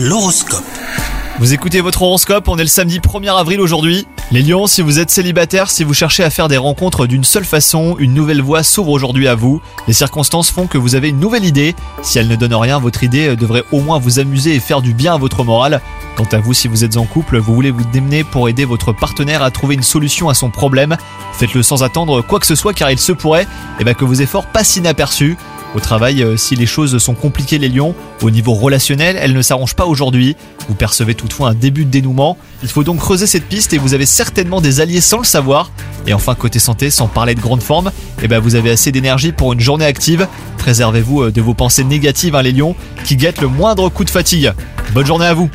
L'horoscope. Vous écoutez votre horoscope, on est le samedi 1er avril aujourd'hui. Les lions, si vous êtes célibataire, si vous cherchez à faire des rencontres d'une seule façon, une nouvelle voie s'ouvre aujourd'hui à vous. Les circonstances font que vous avez une nouvelle idée. Si elle ne donne rien, votre idée devrait au moins vous amuser et faire du bien à votre morale. Quant à vous, si vous êtes en couple, vous voulez vous démener pour aider votre partenaire à trouver une solution à son problème. Faites-le sans attendre quoi que ce soit car il se pourrait eh ben, que vos efforts passent inaperçus. Au travail, euh, si les choses sont compliquées les lions, au niveau relationnel, elles ne s'arrangent pas aujourd'hui. Vous percevez toutefois un début de dénouement. Il faut donc creuser cette piste et vous avez certainement des alliés sans le savoir. Et enfin, côté santé, sans parler de grande forme, eh ben vous avez assez d'énergie pour une journée active. Préservez-vous euh, de vos pensées négatives, hein, les lions, qui guettent le moindre coup de fatigue. Bonne journée à vous